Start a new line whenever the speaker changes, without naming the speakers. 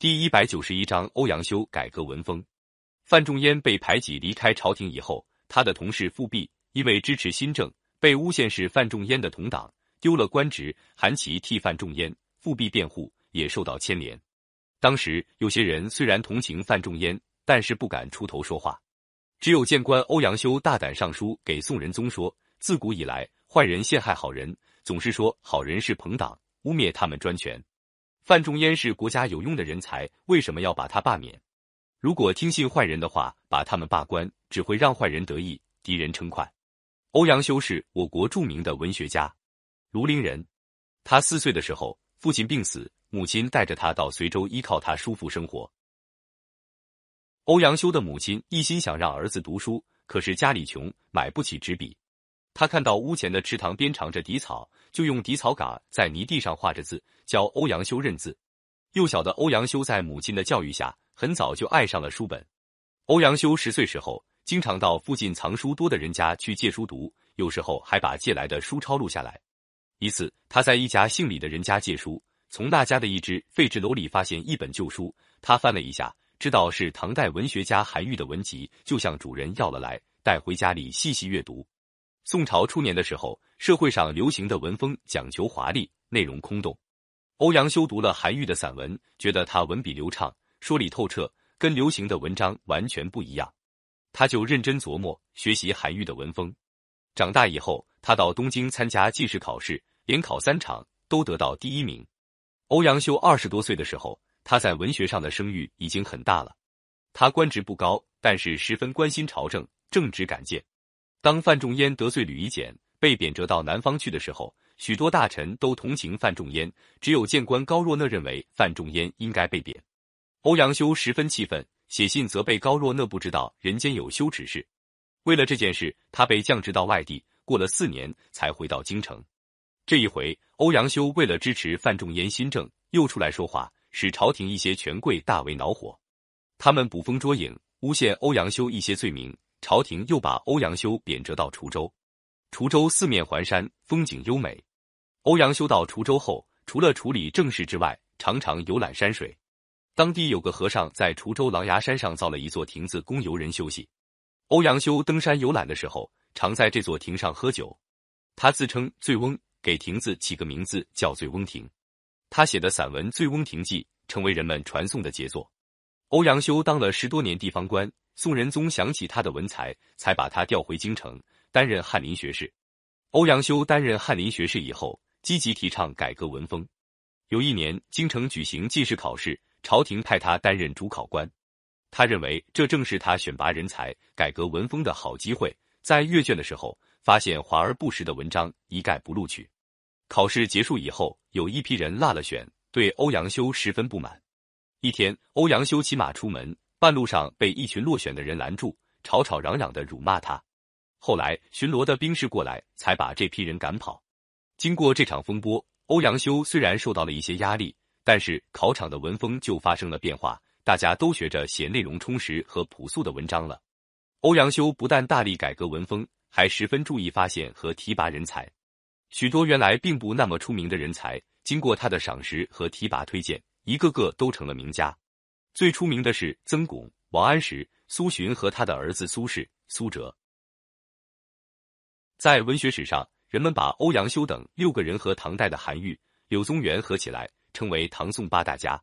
第一百九十一章欧阳修改革文风。范仲淹被排挤离开朝廷以后，他的同事富弼因为支持新政，被诬陷是范仲淹的同党，丢了官职。韩琦替范仲淹、富弼辩护，也受到牵连。当时有些人虽然同情范仲淹，但是不敢出头说话。只有谏官欧阳修大胆上书给宋仁宗说：自古以来，坏人陷害好人，总是说好人是朋党，污蔑他们专权。范仲淹是国家有用的人才，为什么要把他罢免？如果听信坏人的话，把他们罢官，只会让坏人得意，敌人称快。欧阳修是我国著名的文学家，庐陵人。他四岁的时候，父亲病死，母亲带着他到随州依靠他叔父生活。欧阳修的母亲一心想让儿子读书，可是家里穷，买不起纸笔。他看到屋前的池塘边长着荻草，就用荻草杆在泥地上画着字，教欧阳修认字。幼小的欧阳修在母亲的教育下，很早就爱上了书本。欧阳修十岁时候，经常到附近藏书多的人家去借书读，有时候还把借来的书抄录下来。一次，他在一家姓李的人家借书，从那家的一只废纸篓里发现一本旧书，他翻了一下，知道是唐代文学家韩愈的文集，就向主人要了来，带回家里细细阅读。宋朝初年的时候，社会上流行的文风讲求华丽，内容空洞。欧阳修读了韩愈的散文，觉得他文笔流畅，说理透彻，跟流行的文章完全不一样。他就认真琢磨学习韩愈的文风。长大以后，他到东京参加进士考试，连考三场都得到第一名。欧阳修二十多岁的时候，他在文学上的声誉已经很大了。他官职不高，但是十分关心朝政，正直敢谏。当范仲淹得罪吕夷简，被贬谪到南方去的时候，许多大臣都同情范仲淹，只有谏官高若讷认为范仲淹应该被贬。欧阳修十分气愤，写信责备高若讷不知道人间有羞耻事。为了这件事，他被降职到外地，过了四年才回到京城。这一回，欧阳修为了支持范仲淹新政，又出来说话，使朝廷一些权贵大为恼火。他们捕风捉影，诬陷欧阳修一些罪名。朝廷又把欧阳修贬谪到滁州，滁州四面环山，风景优美。欧阳修到滁州后，除了处理政事之外，常常游览山水。当地有个和尚在滁州狼牙山上造了一座亭子，供游人休息。欧阳修登山游览的时候，常在这座亭上喝酒。他自称醉翁，给亭子起个名字叫醉翁亭。他写的散文《醉翁亭记》成为人们传颂的杰作。欧阳修当了十多年地方官。宋仁宗想起他的文才，才把他调回京城担任翰林学士。欧阳修担任翰林学士以后，积极提倡改革文风。有一年，京城举行进士考试，朝廷派他担任主考官。他认为这正是他选拔人才、改革文风的好机会。在阅卷的时候，发现华而不实的文章，一概不录取。考试结束以后，有一批人落了选，对欧阳修十分不满。一天，欧阳修骑马出门。半路上被一群落选的人拦住，吵吵嚷嚷的辱骂他。后来巡逻的兵士过来，才把这批人赶跑。经过这场风波，欧阳修虽然受到了一些压力，但是考场的文风就发生了变化，大家都学着写内容充实和朴素的文章了。欧阳修不但大力改革文风，还十分注意发现和提拔人才。许多原来并不那么出名的人才，经过他的赏识和提拔推荐，一个个都成了名家。最出名的是曾巩、王安石、苏洵和他的儿子苏轼、苏辙。在文学史上，人们把欧阳修等六个人和唐代的韩愈、柳宗元合起来，称为唐宋八大家。